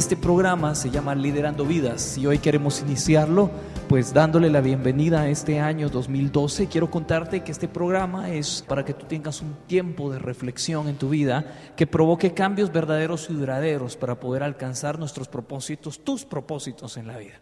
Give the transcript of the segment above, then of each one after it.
Este programa se llama Liderando Vidas y hoy queremos iniciarlo pues dándole la bienvenida a este año 2012. Quiero contarte que este programa es para que tú tengas un tiempo de reflexión en tu vida que provoque cambios verdaderos y duraderos para poder alcanzar nuestros propósitos, tus propósitos en la vida.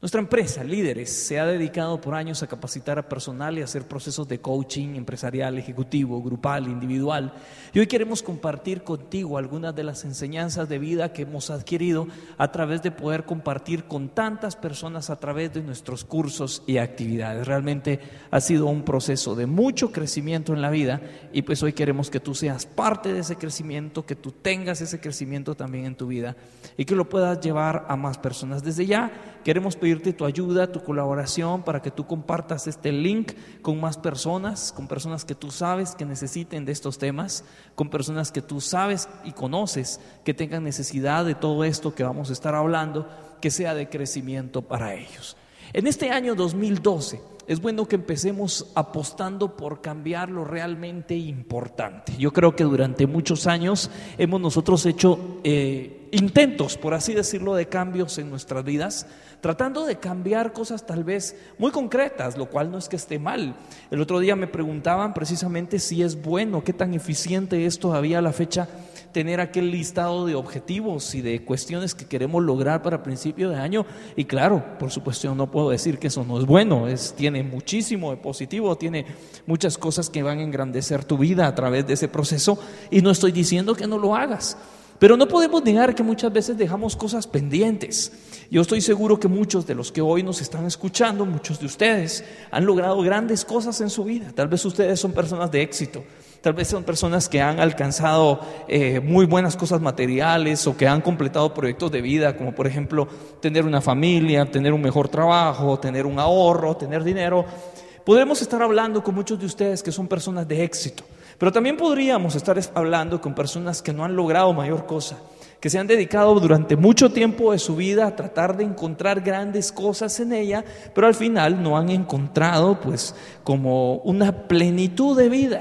Nuestra empresa, Líderes, se ha dedicado por años a capacitar a personal y a hacer procesos de coaching empresarial, ejecutivo, grupal, individual. Y hoy queremos compartir contigo algunas de las enseñanzas de vida que hemos adquirido a través de poder compartir con tantas personas a través de nuestros cursos y actividades. Realmente ha sido un proceso de mucho crecimiento en la vida y pues hoy queremos que tú seas parte de ese crecimiento, que tú tengas ese crecimiento también en tu vida y que lo puedas llevar a más personas. Desde ya queremos pedir pedirte tu ayuda, tu colaboración para que tú compartas este link con más personas, con personas que tú sabes que necesiten de estos temas, con personas que tú sabes y conoces que tengan necesidad de todo esto que vamos a estar hablando, que sea de crecimiento para ellos. En este año 2012 es bueno que empecemos apostando por cambiar lo realmente importante. Yo creo que durante muchos años hemos nosotros hecho eh, intentos, por así decirlo, de cambios en nuestras vidas, tratando de cambiar cosas tal vez muy concretas, lo cual no es que esté mal. El otro día me preguntaban precisamente si es bueno, qué tan eficiente es todavía la fecha tener aquel listado de objetivos y de cuestiones que queremos lograr para principio de año. Y claro, por supuesto, no puedo decir que eso no es bueno, es, tiene muchísimo de positivo, tiene muchas cosas que van a engrandecer tu vida a través de ese proceso y no estoy diciendo que no lo hagas. Pero no podemos negar que muchas veces dejamos cosas pendientes. Yo estoy seguro que muchos de los que hoy nos están escuchando, muchos de ustedes, han logrado grandes cosas en su vida. Tal vez ustedes son personas de éxito, tal vez son personas que han alcanzado eh, muy buenas cosas materiales o que han completado proyectos de vida, como por ejemplo tener una familia, tener un mejor trabajo, tener un ahorro, tener dinero. Podremos estar hablando con muchos de ustedes que son personas de éxito. Pero también podríamos estar hablando con personas que no han logrado mayor cosa, que se han dedicado durante mucho tiempo de su vida a tratar de encontrar grandes cosas en ella, pero al final no han encontrado pues como una plenitud de vida.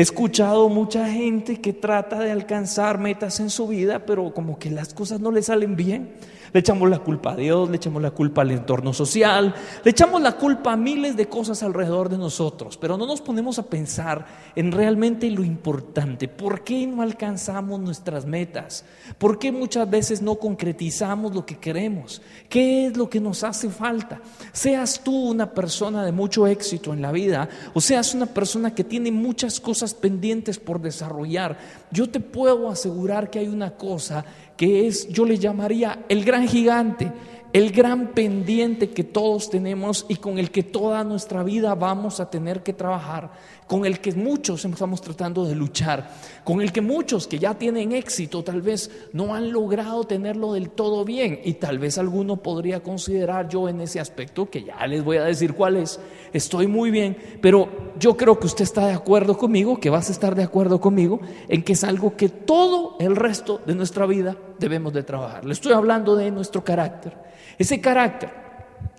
He escuchado mucha gente que trata de alcanzar metas en su vida, pero como que las cosas no le salen bien. Le echamos la culpa a Dios, le echamos la culpa al entorno social, le echamos la culpa a miles de cosas alrededor de nosotros, pero no nos ponemos a pensar en realmente lo importante. ¿Por qué no alcanzamos nuestras metas? ¿Por qué muchas veces no concretizamos lo que queremos? ¿Qué es lo que nos hace falta? Seas tú una persona de mucho éxito en la vida o seas una persona que tiene muchas cosas pendientes por desarrollar, yo te puedo asegurar que hay una cosa que es, yo le llamaría el gran gigante, el gran pendiente que todos tenemos y con el que toda nuestra vida vamos a tener que trabajar con el que muchos estamos tratando de luchar, con el que muchos que ya tienen éxito tal vez no han logrado tenerlo del todo bien y tal vez alguno podría considerar yo en ese aspecto, que ya les voy a decir cuál es, estoy muy bien, pero yo creo que usted está de acuerdo conmigo, que vas a estar de acuerdo conmigo en que es algo que todo el resto de nuestra vida debemos de trabajar. Le estoy hablando de nuestro carácter. Ese carácter,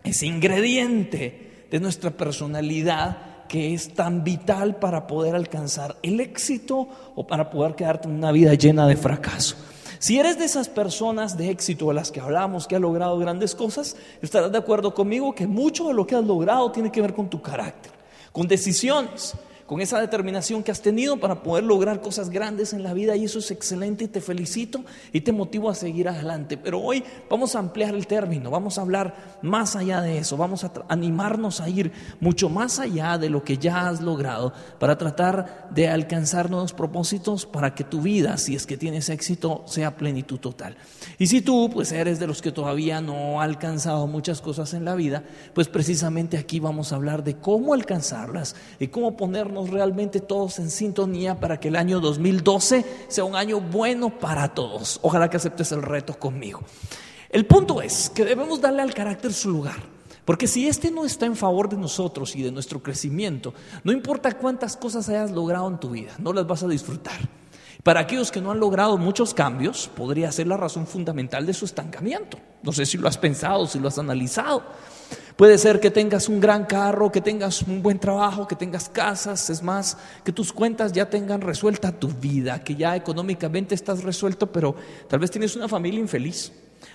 ese ingrediente de nuestra personalidad, que es tan vital para poder alcanzar el éxito o para poder quedarte en una vida llena de fracaso. Si eres de esas personas de éxito de las que hablamos, que ha logrado grandes cosas, estarás de acuerdo conmigo que mucho de lo que has logrado tiene que ver con tu carácter, con decisiones, con esa determinación que has tenido para poder lograr cosas grandes en la vida y eso es excelente y te felicito y te motivo a seguir adelante. Pero hoy vamos a ampliar el término, vamos a hablar más allá de eso, vamos a animarnos a ir mucho más allá de lo que ya has logrado para tratar de alcanzar nuevos propósitos para que tu vida, si es que tienes éxito, sea plenitud total. Y si tú pues eres de los que todavía no ha alcanzado muchas cosas en la vida, pues precisamente aquí vamos a hablar de cómo alcanzarlas y cómo ponernos realmente todos en sintonía para que el año 2012 sea un año bueno para todos. Ojalá que aceptes el reto conmigo. El punto es que debemos darle al carácter su lugar. Porque si este no está en favor de nosotros y de nuestro crecimiento, no importa cuántas cosas hayas logrado en tu vida, no las vas a disfrutar. Para aquellos que no han logrado muchos cambios, podría ser la razón fundamental de su estancamiento. No sé si lo has pensado, si lo has analizado. Puede ser que tengas un gran carro, que tengas un buen trabajo, que tengas casas, es más, que tus cuentas ya tengan resuelta tu vida, que ya económicamente estás resuelto, pero tal vez tienes una familia infeliz.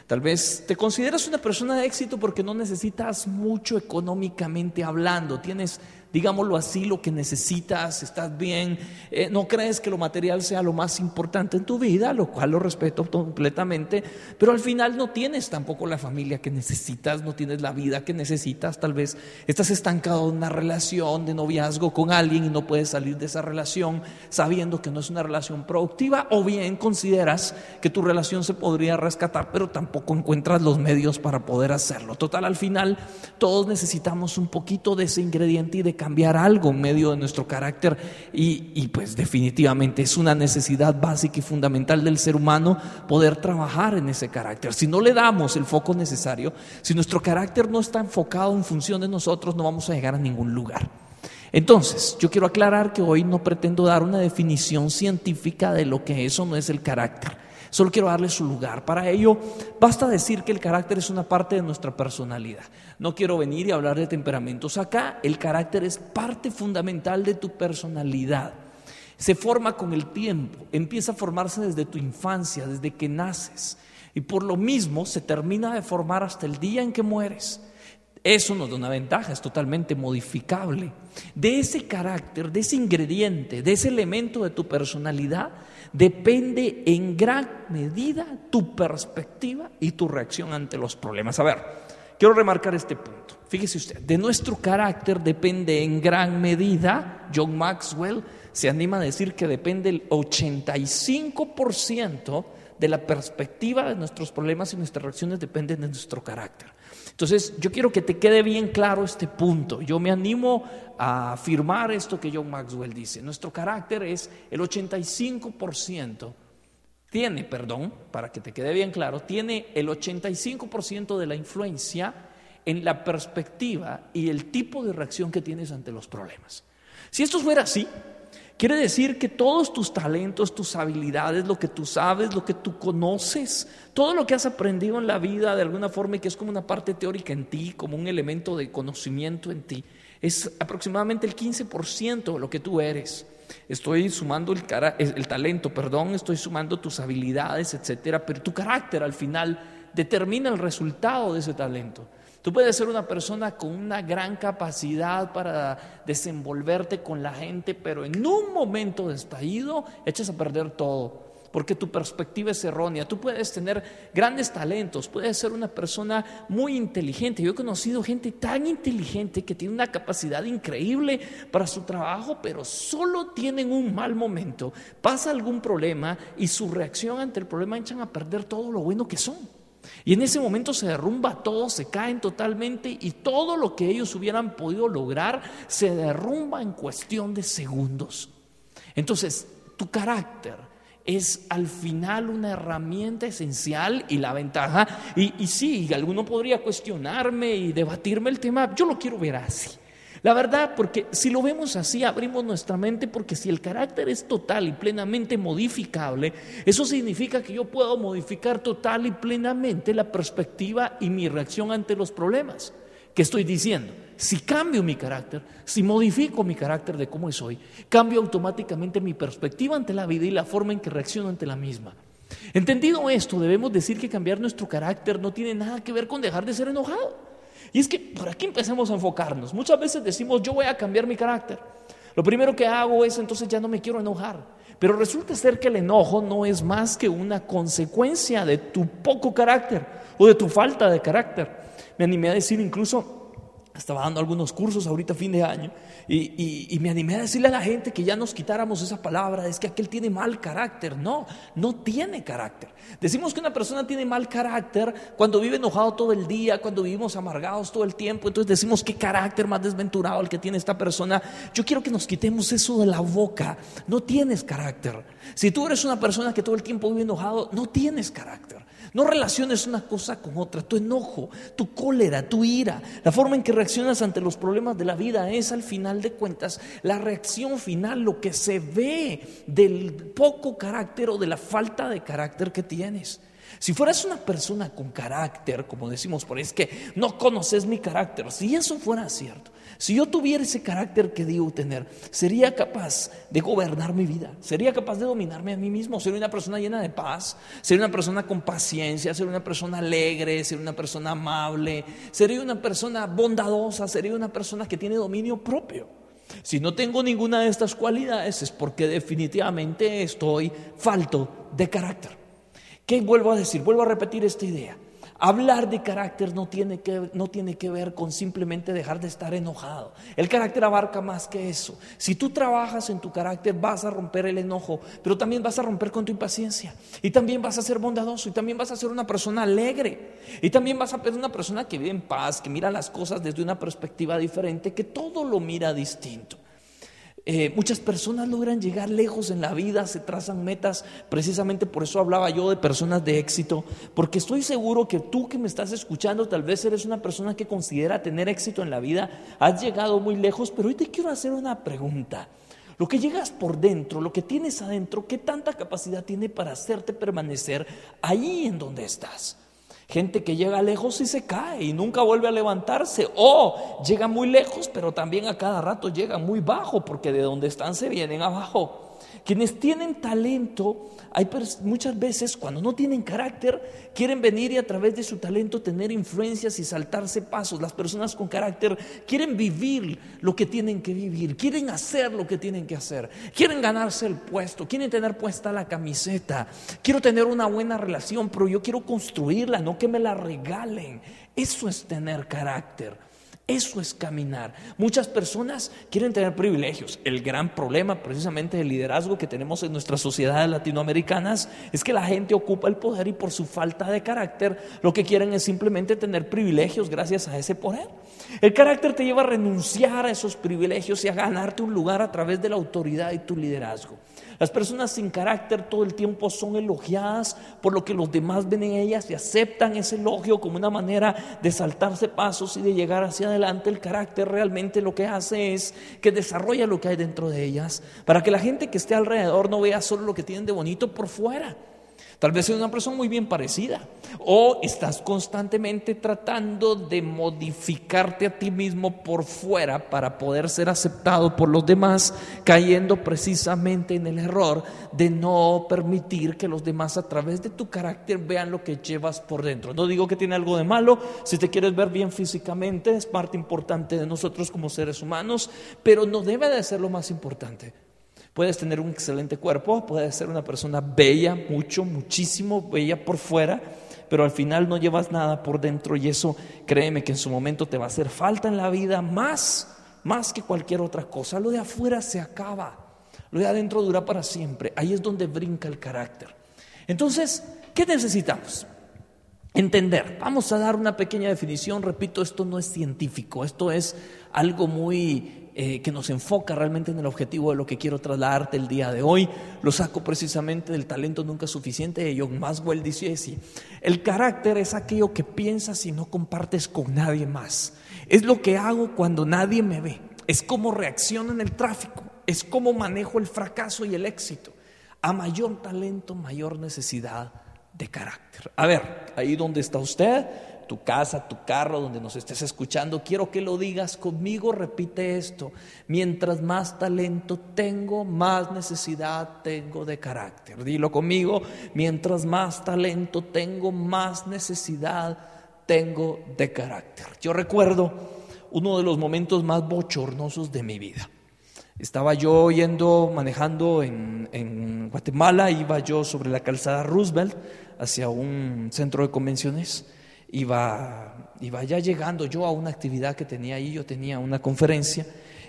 Tal vez te consideras una persona de éxito porque no necesitas mucho económicamente hablando, tienes digámoslo así, lo que necesitas, estás bien, eh, no crees que lo material sea lo más importante en tu vida, lo cual lo respeto completamente, pero al final no tienes tampoco la familia que necesitas, no tienes la vida que necesitas, tal vez estás estancado en una relación de noviazgo con alguien y no puedes salir de esa relación sabiendo que no es una relación productiva, o bien consideras que tu relación se podría rescatar, pero tampoco encuentras los medios para poder hacerlo. Total, al final todos necesitamos un poquito de ese ingrediente y de cambiar algo en medio de nuestro carácter y, pues definitivamente es una necesidad básica y fundamental del ser humano poder trabajar en ese carácter. Si no le damos el foco necesario, si nuestro carácter no está enfocado en función de nosotros, no vamos a llegar a ningún lugar. Entonces, yo quiero aclarar que hoy no pretendo dar una definición científica de lo que eso no es el carácter. Solo quiero darle su lugar. Para ello, basta decir que el carácter es una parte de nuestra personalidad. No quiero venir y hablar de temperamentos acá. El carácter es parte fundamental de tu personalidad. Se forma con el tiempo, empieza a formarse desde tu infancia, desde que naces. Y por lo mismo se termina de formar hasta el día en que mueres. Eso nos da una ventaja, es totalmente modificable. De ese carácter, de ese ingrediente, de ese elemento de tu personalidad, depende en gran medida tu perspectiva y tu reacción ante los problemas. A ver, quiero remarcar este punto. Fíjese usted, de nuestro carácter depende en gran medida, John Maxwell se anima a decir que depende el 85% de la perspectiva de nuestros problemas y nuestras reacciones dependen de nuestro carácter. Entonces, yo quiero que te quede bien claro este punto. Yo me animo a afirmar esto que John Maxwell dice. Nuestro carácter es el 85%, tiene, perdón, para que te quede bien claro, tiene el 85% de la influencia en la perspectiva y el tipo de reacción que tienes ante los problemas. Si esto fuera así, Quiere decir que todos tus talentos, tus habilidades, lo que tú sabes, lo que tú conoces, todo lo que has aprendido en la vida de alguna forma y que es como una parte teórica en ti, como un elemento de conocimiento en ti, es aproximadamente el 15% de lo que tú eres. Estoy sumando el, el talento, perdón, estoy sumando tus habilidades, etcétera, pero tu carácter al final determina el resultado de ese talento. Tú puedes ser una persona con una gran capacidad para desenvolverte con la gente, pero en un momento de estallido echas a perder todo, porque tu perspectiva es errónea. Tú puedes tener grandes talentos, puedes ser una persona muy inteligente. Yo he conocido gente tan inteligente que tiene una capacidad increíble para su trabajo, pero solo tienen un mal momento. Pasa algún problema y su reacción ante el problema echan a perder todo lo bueno que son. Y en ese momento se derrumba todo, se caen totalmente y todo lo que ellos hubieran podido lograr se derrumba en cuestión de segundos. Entonces, tu carácter es al final una herramienta esencial y la ventaja. Y, y sí, alguno podría cuestionarme y debatirme el tema, yo lo quiero ver así. La verdad, porque si lo vemos así, abrimos nuestra mente, porque si el carácter es total y plenamente modificable, eso significa que yo puedo modificar total y plenamente la perspectiva y mi reacción ante los problemas. ¿Qué estoy diciendo? Si cambio mi carácter, si modifico mi carácter de cómo soy, cambio automáticamente mi perspectiva ante la vida y la forma en que reacciono ante la misma. Entendido esto, debemos decir que cambiar nuestro carácter no tiene nada que ver con dejar de ser enojado. Y es que por aquí empezamos a enfocarnos. Muchas veces decimos, yo voy a cambiar mi carácter. Lo primero que hago es entonces ya no me quiero enojar. Pero resulta ser que el enojo no es más que una consecuencia de tu poco carácter o de tu falta de carácter. Me animé a decir incluso estaba dando algunos cursos ahorita fin de año y, me animé a decirle a la gente que ya nos quitáramos esa palabra, es que aquel tiene mal carácter. No, no tiene carácter. Decimos que una persona tiene mal carácter cuando vive enojado todo el día, cuando vivimos amargados todo el tiempo. Entonces decimos qué carácter más desventurado el que tiene esta persona. Yo quiero que nos quitemos eso de la boca. No tienes carácter. Si tú eres una persona que todo el tiempo vive enojado, no tienes carácter. No relaciones una cosa con otra. Tu enojo, tu cólera, tu ira, la forma en que reaccionas ante los problemas de la vida es al final de cuentas la reacción final, lo que se ve del poco carácter o de la falta de carácter que tienes. Si fueras una persona con carácter, como decimos por ahí, es que no conoces mi carácter. Si eso fuera cierto, si yo tuviera ese carácter que digo tener, sería capaz de gobernar mi vida, sería capaz de dominarme a mí mismo, sería una persona llena de paz, sería una persona con paciencia, sería una persona alegre, sería una persona amable, sería una persona bondadosa, sería una persona que tiene dominio propio. Si no tengo ninguna de estas cualidades es porque definitivamente estoy falto de carácter. ¿Qué vuelvo a decir? Vuelvo a repetir esta idea. Hablar de carácter no tiene, que, no tiene que ver con simplemente dejar de estar enojado. El carácter abarca más que eso. Si tú trabajas en tu carácter vas a romper el enojo, pero también vas a romper con tu impaciencia. Y también vas a ser bondadoso y también vas a ser una persona alegre. Y también vas a ser una persona que vive en paz, que mira las cosas desde una perspectiva diferente, que todo lo mira distinto. Eh, muchas personas logran llegar lejos en la vida, se trazan metas, precisamente por eso hablaba yo de personas de éxito, porque estoy seguro que tú que me estás escuchando, tal vez eres una persona que considera tener éxito en la vida, has llegado muy lejos, pero hoy te quiero hacer una pregunta. Lo que llegas por dentro, lo que tienes adentro, ¿qué tanta capacidad tiene para hacerte permanecer ahí en donde estás? Gente que llega lejos y se cae y nunca vuelve a levantarse. O llega muy lejos, pero también a cada rato llega muy bajo, porque de donde están se vienen abajo. Quienes tienen talento, hay muchas veces cuando no tienen carácter, quieren venir y a través de su talento tener influencias y saltarse pasos. Las personas con carácter quieren vivir lo que tienen que vivir, quieren hacer lo que tienen que hacer, quieren ganarse el puesto, quieren tener puesta la camiseta, quiero tener una buena relación, pero yo quiero construirla, no que me la regalen. Eso es tener carácter. Eso es caminar. Muchas personas quieren tener privilegios. El gran problema precisamente del liderazgo que tenemos en nuestras sociedades latinoamericanas es que la gente ocupa el poder y por su falta de carácter lo que quieren es simplemente tener privilegios gracias a ese poder. El carácter te lleva a renunciar a esos privilegios y a ganarte un lugar a través de la autoridad y tu liderazgo. Las personas sin carácter todo el tiempo son elogiadas por lo que los demás ven en ellas y aceptan ese elogio como una manera de saltarse pasos y de llegar hacia adelante. El carácter realmente lo que hace es que desarrolla lo que hay dentro de ellas para que la gente que esté alrededor no vea solo lo que tienen de bonito por fuera Tal vez eres una persona muy bien parecida o estás constantemente tratando de modificarte a ti mismo por fuera para poder ser aceptado por los demás, cayendo precisamente en el error de no permitir que los demás a través de tu carácter vean lo que llevas por dentro. No digo que tiene algo de malo, si te quieres ver bien físicamente es parte importante de nosotros como seres humanos, pero no debe de ser lo más importante. Puedes tener un excelente cuerpo, puedes ser una persona bella, mucho, muchísimo bella por fuera, pero al final no llevas nada por dentro y eso créeme que en su momento te va a hacer falta en la vida más, más que cualquier otra cosa. Lo de afuera se acaba, lo de adentro dura para siempre. Ahí es donde brinca el carácter. Entonces, ¿qué necesitamos? Entender. Vamos a dar una pequeña definición. Repito, esto no es científico, esto es algo muy eh, que nos enfoca realmente en el objetivo de lo que quiero trasladarte el día de hoy. Lo saco precisamente del talento nunca suficiente de John Maswell. Dice así, el carácter es aquello que piensas y no compartes con nadie más. Es lo que hago cuando nadie me ve. Es cómo reacciono en el tráfico. Es cómo manejo el fracaso y el éxito. A mayor talento, mayor necesidad de carácter. A ver, ahí donde está usted, tu casa, tu carro, donde nos estés escuchando, quiero que lo digas conmigo, repite esto. Mientras más talento tengo, más necesidad tengo de carácter. Dilo conmigo, mientras más talento tengo, más necesidad tengo de carácter. Yo recuerdo uno de los momentos más bochornosos de mi vida. Estaba yo yendo, manejando en, en, Guatemala, iba yo sobre la calzada Roosevelt hacia un centro de convenciones, iba, iba ya llegando yo a una actividad que tenía ahí, yo tenía una conferencia,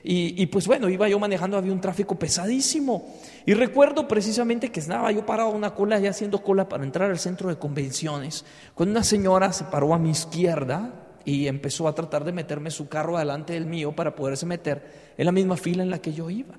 y, pues bueno, iba yo manejando, había un tráfico pesadísimo, y recuerdo precisamente que estaba yo parado en una cola, ya haciendo cola para entrar al centro de convenciones, cuando una señora se paró a mi izquierda y empezó a tratar de meterme su carro adelante del mío para poderse meter en la misma fila en la que yo iba.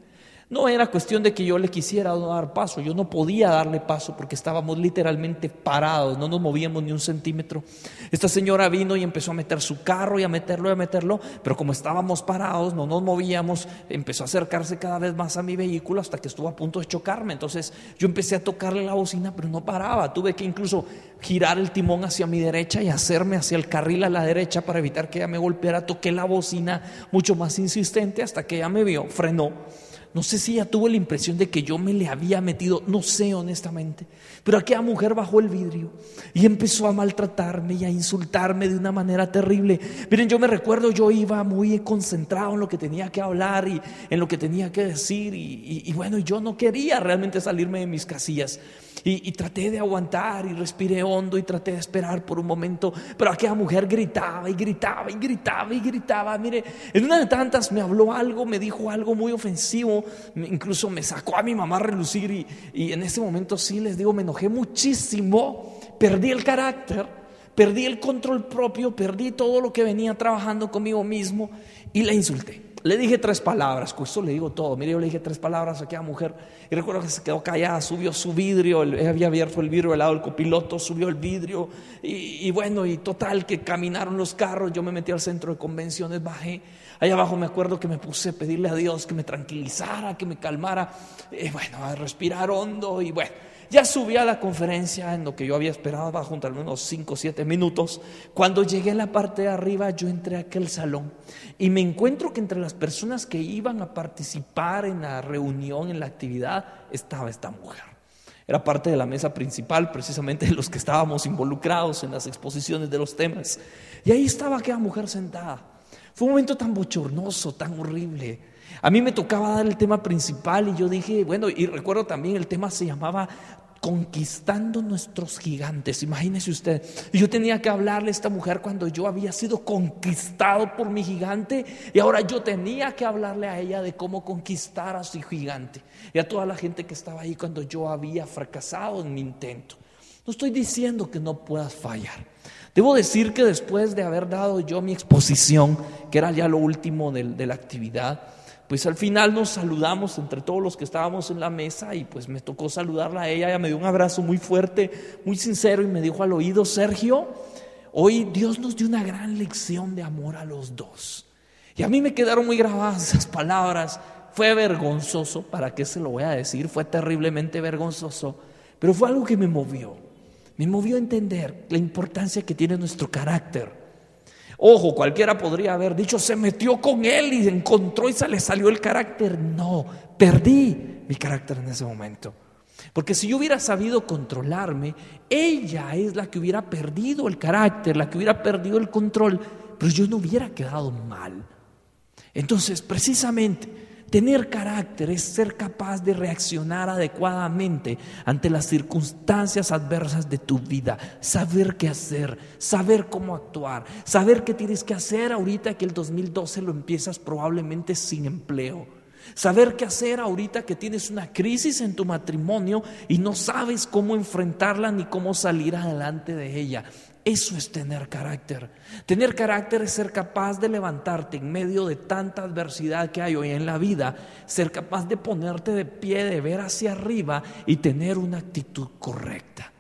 No era cuestión de que yo le quisiera dar paso, yo no podía darle paso porque estábamos literalmente parados, no nos movíamos ni un centímetro. Esta señora vino y empezó a meter su carro y a meterlo y a meterlo, pero como estábamos parados, no nos movíamos, empezó a acercarse cada vez más a mi vehículo hasta que estuvo a punto de chocarme. Entonces yo empecé a tocarle la bocina, pero no paraba. Tuve que incluso girar el timón hacia mi derecha y hacerme hacia el carril a la derecha para evitar que ella me golpeara. Toqué la bocina mucho más insistente hasta que ella me vio, frenó no sé si ella tuvo la impresión de que yo me le había metido, no sé honestamente, pero aquella mujer bajó el vidrio y empezó a maltratarme y a insultarme de una manera terrible. Miren, yo me recuerdo, yo iba muy concentrado en lo que tenía que hablar y en lo que tenía que decir y, y bueno, yo no quería realmente salirme de mis casillas. Y, traté de aguantar y respiré hondo y traté de esperar por un momento, pero aquella mujer gritaba y gritaba y gritaba y gritaba. Mire, en una de tantas me habló algo, me dijo algo muy ofensivo, incluso me sacó a mi mamá a relucir y, en ese momento sí les digo, me enojé muchísimo, perdí el carácter, perdí el control propio, perdí todo lo que venía trabajando conmigo mismo y la insulté. Le dije tres palabras, con eso le digo todo. Mire, yo le dije tres palabras a aquella mujer y recuerdo que se quedó callada, subió su vidrio, había abierto el vidrio del lado del copiloto, subió el vidrio y, bueno, y total que caminaron los carros, yo me metí al centro de convenciones, bajé. Allá abajo me acuerdo que me puse a pedirle a Dios que me tranquilizara, que me calmara, y bueno, a respirar hondo y bueno. Ya subí a la conferencia en lo que yo había esperado, va junto unos 5 o 7 minutos. Cuando llegué a la parte de arriba, yo entré a aquel salón y me encuentro que entre las personas que iban a participar en la reunión, en la actividad, estaba esta mujer. Era parte de la mesa principal, precisamente de los que estábamos involucrados en las exposiciones de los temas. Y ahí estaba aquella mujer sentada. Fue un momento tan bochornoso, tan horrible. A mí me tocaba dar el tema principal y yo dije, bueno, y recuerdo también el tema se llamaba conquistando nuestros gigantes. Imagínese usted, yo tenía que hablarle a esta mujer cuando yo había sido conquistado por mi gigante y ahora yo tenía que hablarle a ella de cómo conquistar a su gigante y a toda la gente que estaba ahí cuando yo había fracasado en mi intento. No estoy diciendo que no puedas fallar. Debo decir que después de haber dado yo mi exposición, que era ya lo último de, la actividad, pues al final nos saludamos entre todos los que estábamos en la mesa y pues me tocó saludarla a ella, ella me dio un abrazo muy fuerte, muy sincero y me dijo al oído, Sergio, hoy Dios nos dio una gran lección de amor a los dos. Y a mí me quedaron muy grabadas esas palabras, fue vergonzoso, ¿para qué se lo voy a decir? Fue terriblemente vergonzoso, pero fue algo que me movió, me movió a entender la importancia que tiene nuestro carácter Ojo, cualquiera podría haber dicho, se metió con él y encontró y se le salió el carácter. No, perdí mi carácter en ese momento. Porque si yo hubiera sabido controlarme, ella es la que hubiera perdido el carácter, la que hubiera perdido el control, pero yo no hubiera quedado mal. Entonces, precisamente, Tener carácter es ser capaz de reaccionar adecuadamente ante las circunstancias adversas de tu vida, saber qué hacer, saber cómo actuar, saber qué tienes que hacer ahorita que el 2012 lo empiezas probablemente sin empleo. Saber qué hacer ahorita que tienes una crisis en tu matrimonio y no sabes cómo enfrentarla ni cómo salir adelante de ella. Eso es tener carácter. Tener carácter es ser capaz de levantarte en medio de tanta adversidad que hay hoy en la vida, ser capaz de ponerte de pie, de ver hacia arriba y tener una actitud correcta.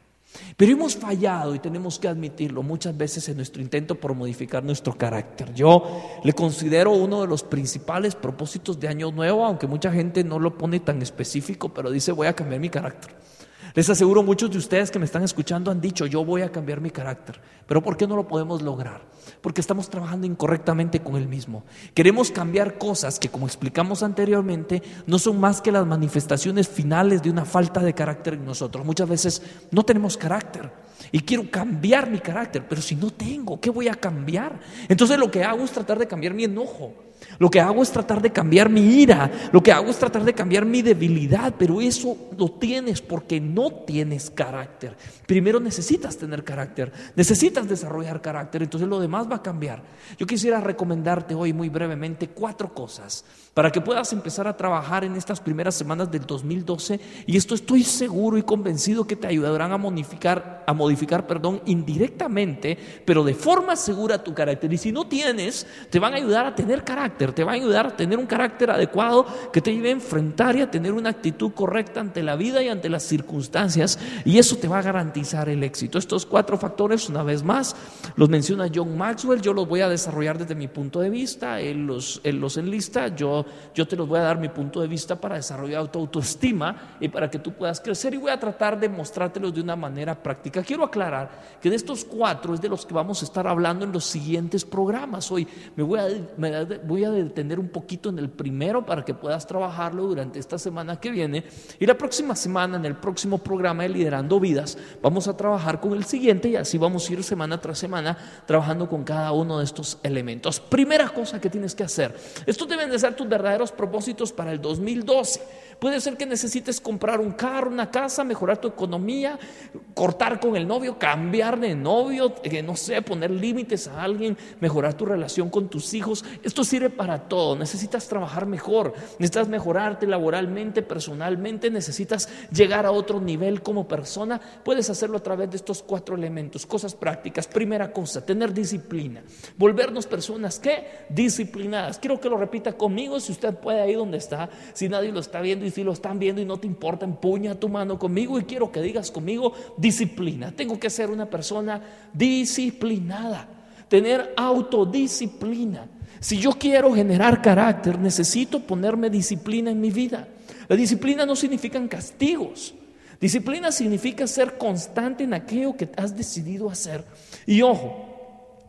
Pero hemos fallado y tenemos que admitirlo muchas veces en nuestro intento por modificar nuestro carácter. Yo le considero uno de los principales propósitos de Año Nuevo, aunque mucha gente no lo pone tan específico, pero dice voy a cambiar mi carácter. Les aseguro, muchos de ustedes que me están escuchando han dicho, yo voy a cambiar mi carácter. Pero ¿por qué no lo podemos lograr? Porque estamos trabajando incorrectamente con el mismo. Queremos cambiar cosas que, como explicamos anteriormente, no son más que las manifestaciones finales de una falta de carácter en nosotros. Muchas veces no tenemos carácter. Y quiero cambiar mi carácter, pero si no tengo, ¿qué voy a cambiar? Entonces lo que hago es tratar de cambiar mi enojo Lo que hago es tratar de cambiar mi ira, lo que hago es tratar de cambiar mi debilidad, pero eso lo tienes porque no tienes carácter. Primero necesitas tener carácter, necesitas desarrollar carácter, entonces lo demás va a cambiar. Yo quisiera recomendarte hoy muy brevemente cuatro cosas para que puedas empezar a trabajar en estas primeras semanas del 2012 y esto estoy seguro y convencido que te ayudarán a modificar, a modificar, perdón, indirectamente, pero de forma segura tu carácter. Y si no tienes, te van a ayudar a tener carácter, te van a ayudar a tener un carácter adecuado que te lleve a enfrentar y a tener una actitud correcta ante la vida y ante las circunstancias y eso te va a garantizar el éxito. Estos cuatro factores, una vez más, los menciona John Maxwell, yo los voy a desarrollar desde mi punto de vista, él los, él los enlista, yo yo te los voy a dar mi punto de vista para desarrollar tu autoestima y para que tú puedas crecer y voy a tratar de mostrártelos de una manera práctica. Quiero aclarar que de estos cuatro es de los que vamos a estar hablando en los siguientes programas. Hoy me voy a, me voy a detener un poquito en el primero para que puedas trabajarlo durante esta semana que viene y la próxima semana en el próximo programa de Liderando Vidas vamos a trabajar con el siguiente y así vamos a ir semana tras semana trabajando con cada uno de estos elementos. Primera cosa que tienes que hacer, estos deben de ser tus verdaderos propósitos para el 2012. Puede ser que necesites comprar un carro, una casa, mejorar tu economía, cortar con el novio, cambiar de novio, eh, no sé, poner límites a alguien, mejorar tu relación con tus hijos. Esto sirve para todo. Necesitas trabajar mejor, necesitas mejorarte laboralmente, personalmente, necesitas llegar a otro nivel como persona. Puedes hacerlo a través de estos cuatro elementos, cosas prácticas. Primera cosa, tener disciplina. Volvernos personas que disciplinadas. Quiero que lo repita conmigo si usted puede ahí donde está, si nadie lo está viendo y si lo están viendo y no te importa, empuña tu mano conmigo y quiero que digas conmigo disciplina. Tengo que ser una persona disciplinada, tener autodisciplina. Si yo quiero generar carácter, necesito ponerme disciplina en mi vida. La disciplina no significa castigos. Disciplina significa ser constante en aquello que has decidido hacer. Y ojo,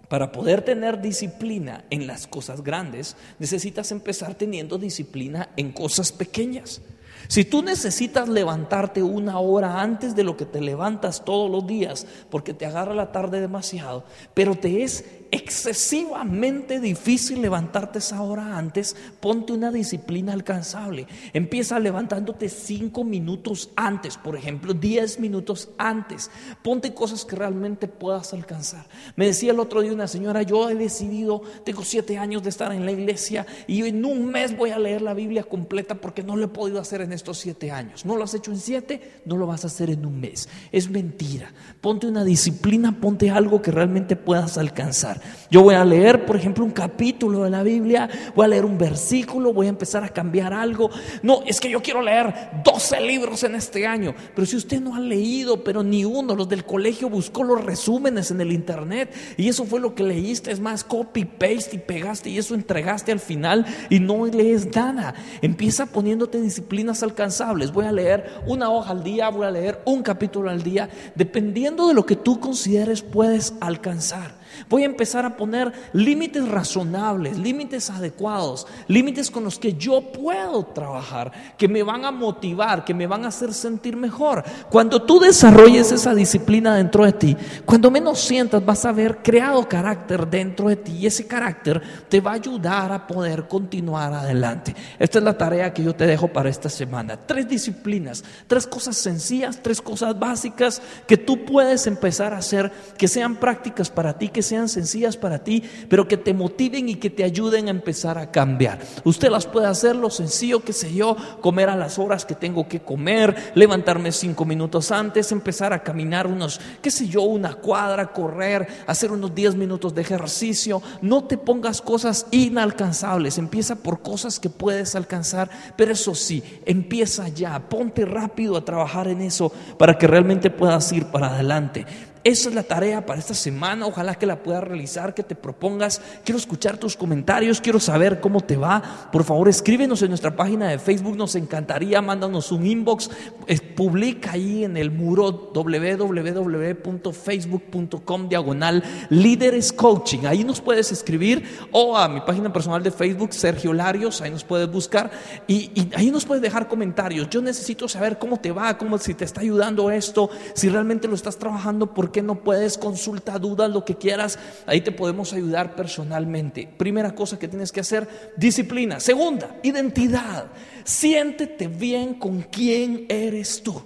para poder tener disciplina en las cosas grandes, necesitas empezar teniendo disciplina en cosas pequeñas. Si tú necesitas levantarte una hora antes de lo que te levantas todos los días, porque te agarra la tarde demasiado, pero te es excesivamente difícil levantarte esa hora antes, ponte una disciplina alcanzable. Empieza levantándote cinco minutos antes, por ejemplo, diez minutos antes. Ponte cosas que realmente puedas alcanzar. Me decía el otro día una señora, yo he decidido, tengo siete años de estar en la iglesia y en un mes voy a leer la Biblia completa porque no lo he podido hacer en estos siete años. No lo has hecho en siete, no lo vas a hacer en un mes. Es mentira. Ponte una disciplina, ponte algo que realmente puedas alcanzar. Yo voy a leer, por ejemplo, un capítulo de la Biblia, voy a leer un versículo, voy a empezar a cambiar algo. No, es que yo quiero leer 12 libros en este año. Pero si usted no ha leído, pero ni uno, los del colegio buscó los resúmenes en el internet y eso fue lo que leíste, es más, copy, paste y pegaste y eso entregaste al final y no lees nada. Empieza poniéndote disciplinas alcanzables. Voy a leer una hoja al día, voy a leer un capítulo al día, dependiendo de lo que tú consideres puedes alcanzar. Voy a empezar a poner límites razonables, límites adecuados, límites con los que yo puedo trabajar, que me van a motivar, que me van a hacer sentir mejor. Cuando tú desarrolles esa disciplina dentro de ti, cuando menos sientas, vas a haber creado carácter dentro de ti y ese carácter te va a ayudar a poder continuar adelante. Esta es la tarea que yo te dejo para esta semana. Tres disciplinas, tres cosas sencillas, tres cosas básicas que tú puedes empezar a hacer, que sean prácticas para ti, que sean sencillas para ti, pero que te motiven y que te ayuden a empezar a cambiar. Usted las puede hacer lo sencillo, que sé yo, comer a las horas que tengo que comer, levantarme cinco minutos antes, empezar a caminar unos, qué sé yo, una cuadra, correr, hacer unos diez minutos de ejercicio. No te pongas cosas inalcanzables, empieza por cosas que puedes alcanzar, pero eso sí, empieza ya, ponte rápido a trabajar en eso para que realmente puedas ir para adelante. Esa es la tarea para esta semana. Ojalá que la puedas realizar, que te propongas. Quiero escuchar tus comentarios, quiero saber cómo te va. Por favor, escríbenos en nuestra página de Facebook. Nos encantaría. Mándanos un inbox. publica ahí en el muro www.facebook.com diagonal líderes coaching. Ahí nos puedes escribir o a mi página personal de Facebook, Sergio Larios. Ahí nos puedes buscar y, ahí nos puedes dejar comentarios. Yo necesito saber cómo te va, cómo si te está ayudando esto, si realmente lo estás trabajando, porque no puedes, consulta dudas, lo que quieras, ahí te podemos ayudar personalmente. Primera cosa que tienes que hacer, disciplina. Segunda, identidad. Siéntete bien con quién eres tú.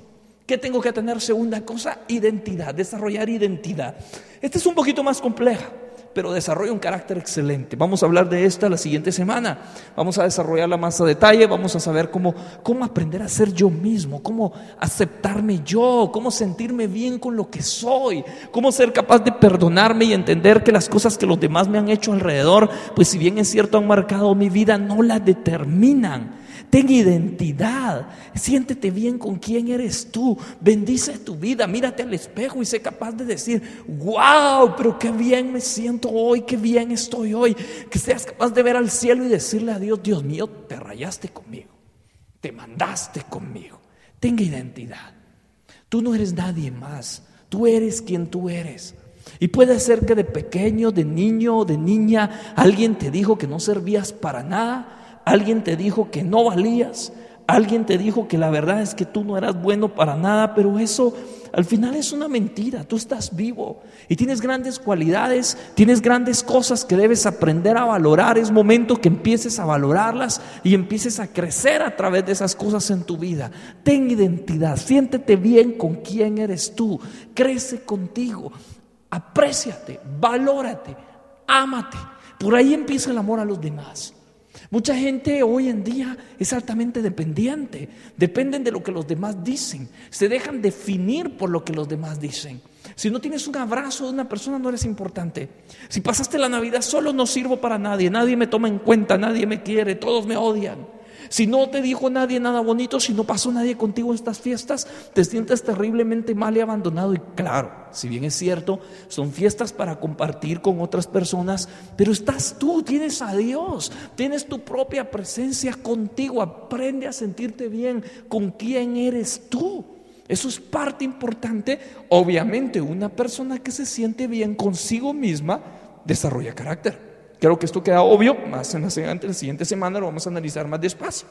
¿Qué tengo que tener? Segunda cosa, identidad, desarrollar identidad. Esta es un poquito más compleja pero desarrolla un carácter excelente. Vamos a hablar de esta la siguiente semana. Vamos a desarrollarla más a detalle, vamos a saber cómo, cómo aprender a ser yo mismo, cómo aceptarme yo, cómo sentirme bien con lo que soy, cómo ser capaz de perdonarme y entender que las cosas que los demás me han hecho alrededor, pues si bien es cierto han marcado mi vida, no la determinan Ten identidad. Siéntete bien con quién eres tú. Bendice tu vida. Mírate al espejo y sé capaz de decir, wow, pero qué bien me siento hoy, qué bien estoy hoy. Que seas capaz de ver al cielo y decirle a Dios, Dios mío, te rayaste conmigo. Te mandaste conmigo. Tenga identidad. Tú no eres nadie más. Tú eres quien tú eres. Y puede ser que de pequeño, de niño o de niña, alguien te dijo que no servías para nada alguien te dijo que no valías, alguien te dijo que la verdad es que tú no eras bueno para nada, pero eso al final es una mentira, tú estás vivo y tienes grandes cualidades, tienes grandes cosas que debes aprender a valorar, es momento que empieces a valorarlas y empieces a crecer a través de esas cosas en tu vida. Ten identidad, siéntete bien con quién eres tú, crece contigo, apréciate, valórate, ámate. Por ahí empieza el amor a los demás. Mucha gente hoy en día es altamente dependiente, dependen de lo que los demás dicen, se dejan definir por lo que los demás dicen. Si no tienes un abrazo de una persona no eres importante. Si pasaste la Navidad solo no sirvo para nadie, nadie me toma en cuenta, nadie me quiere, todos me odian. Si no te dijo nadie nada bonito, si no pasó nadie contigo en estas fiestas, te sientes terriblemente mal y abandonado. Y claro, si bien es cierto, son fiestas para compartir con otras personas, pero estás tú, tienes a Dios, tienes tu propia presencia contigo. Aprende a sentirte bien con quién eres tú. Eso es parte importante. Obviamente, una persona que se siente bien consigo misma desarrolla carácter. Creo que esto queda obvio, más en la, siguiente semana lo vamos a analizar más despacio.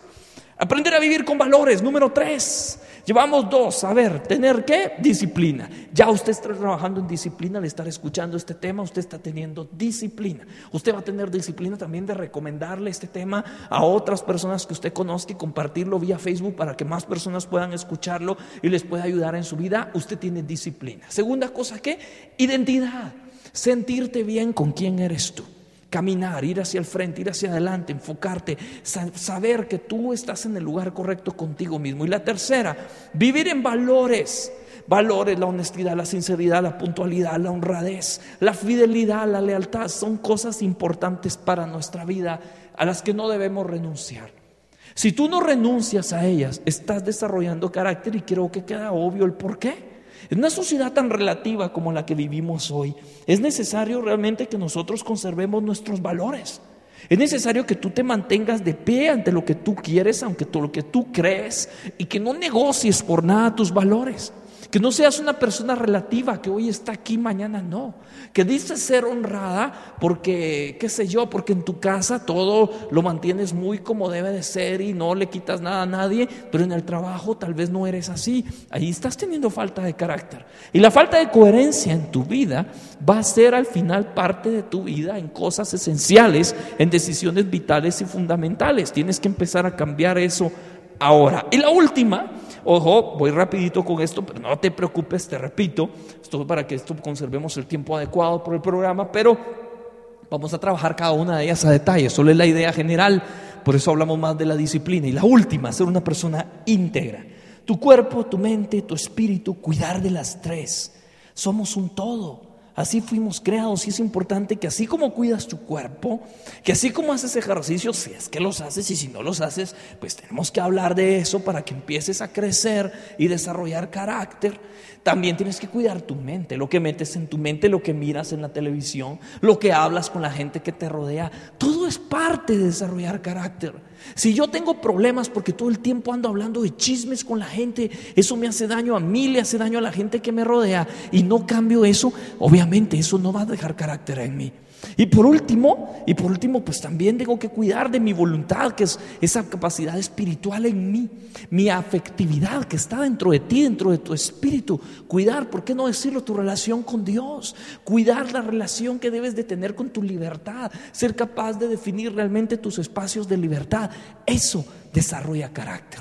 Aprender a vivir con valores, número tres. Llevamos dos, a ver, tener qué? Disciplina. Ya usted está trabajando en disciplina al estar escuchando este tema, usted está teniendo disciplina. Usted va a tener disciplina también de recomendarle este tema a otras personas que usted conozca y compartirlo vía Facebook para que más personas puedan escucharlo y les pueda ayudar en su vida. Usted tiene disciplina. Segunda cosa, ¿qué? Identidad. Sentirte bien con quién eres tú caminar, ir hacia el frente, ir hacia adelante, enfocarte, saber que tú estás en el lugar correcto contigo mismo. Y la tercera, vivir en valores. Valores, la honestidad, la sinceridad, la puntualidad, la honradez, la fidelidad, la lealtad, son cosas importantes para nuestra vida a las que no debemos renunciar. Si tú no renuncias a ellas, estás desarrollando carácter y creo que queda obvio el por qué. En una sociedad tan relativa como la que vivimos hoy, es necesario realmente que nosotros conservemos nuestros valores. Es necesario que tú te mantengas de pie ante lo que tú quieres, aunque todo lo que tú crees, y que no negocies por nada tus valores. Que no seas una persona relativa que hoy está aquí, mañana no. Que dices ser honrada porque, qué sé yo, porque en tu casa todo lo mantienes muy como debe de ser y no le quitas nada a nadie, pero en el trabajo tal vez no eres así. Ahí estás teniendo falta de carácter. Y la falta de coherencia en tu vida va a ser al final parte de tu vida en cosas esenciales, en decisiones vitales y fundamentales. Tienes que empezar a cambiar eso ahora. Y la última Ojo, voy rapidito con esto, pero no te preocupes, te repito, esto para que esto conservemos el tiempo adecuado por el programa, pero vamos a trabajar cada una de ellas a detalle, solo es la idea general, por eso hablamos más de la disciplina. Y la última, ser una persona íntegra. Tu cuerpo, tu mente, tu espíritu, cuidar de las tres. Somos un todo. Así fuimos creados y es importante que así como cuidas tu cuerpo, que así como haces ejercicios, si es que los haces y si no los haces, pues tenemos que hablar de eso para que empieces a crecer y desarrollar carácter. También tienes que cuidar tu mente, lo que metes en tu mente, lo que miras en la televisión, lo que hablas con la gente que te rodea. Todo es parte de desarrollar carácter. Si yo tengo problemas porque todo el tiempo ando hablando de chismes con la gente, eso me hace daño a mí, le hace daño a la gente que me rodea y no cambio eso, obviamente eso no va a dejar carácter en mí. Y por último, y por último, pues también tengo que cuidar de mi voluntad, que es esa capacidad espiritual en mí, mi afectividad que está dentro de ti, dentro de tu espíritu. Cuidar, ¿por qué no decirlo? Tu relación con Dios. Cuidar la relación que debes de tener con tu libertad. Ser capaz de definir realmente tus espacios de libertad. Eso desarrolla carácter.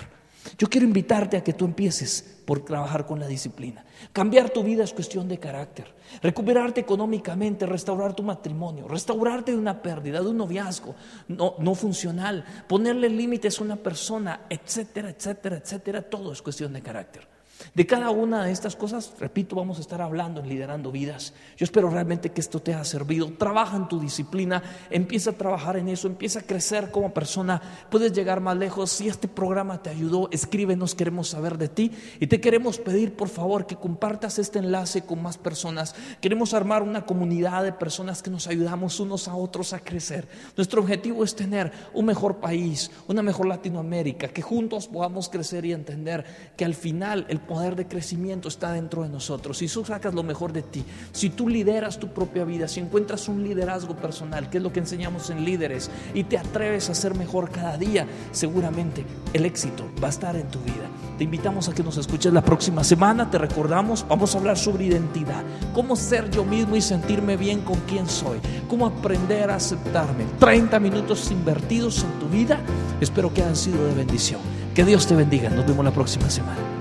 Yo quiero invitarte a que tú empieces por trabajar con la disciplina. Cambiar tu vida es cuestión de carácter. Recuperarte económicamente, restaurar tu matrimonio, restaurarte de una pérdida, de un noviazgo no, no funcional, ponerle límites a una persona, etcétera, etcétera, etcétera, todo es cuestión de carácter. De cada una de estas cosas, repito, vamos a estar hablando en liderando vidas. Yo espero realmente que esto te haya servido. Trabaja en tu disciplina, empieza a trabajar en eso, empieza a crecer como persona. Puedes llegar más lejos. Si este programa te ayudó, escríbenos, queremos saber de ti. Y te queremos pedir, por favor, que compartas este enlace con más personas. Queremos armar una comunidad de personas que nos ayudamos unos a otros a crecer. Nuestro objetivo es tener un mejor país, una mejor Latinoamérica, que juntos podamos crecer y entender que al final el poder de crecimiento está dentro de nosotros. Si tú sacas lo mejor de ti, si tú lideras tu propia vida, si encuentras un liderazgo personal, que es lo que enseñamos en líderes, y te atreves a ser mejor cada día, seguramente el éxito va a estar en tu vida. Te invitamos a que nos escuches la próxima semana. Te recordamos, vamos a hablar sobre identidad. Cómo ser yo mismo y sentirme bien con quien soy. Cómo aprender a aceptarme. 30 minutos invertidos en tu vida. Espero que hayan sido de bendición. Que Dios te bendiga. Nos vemos la próxima semana.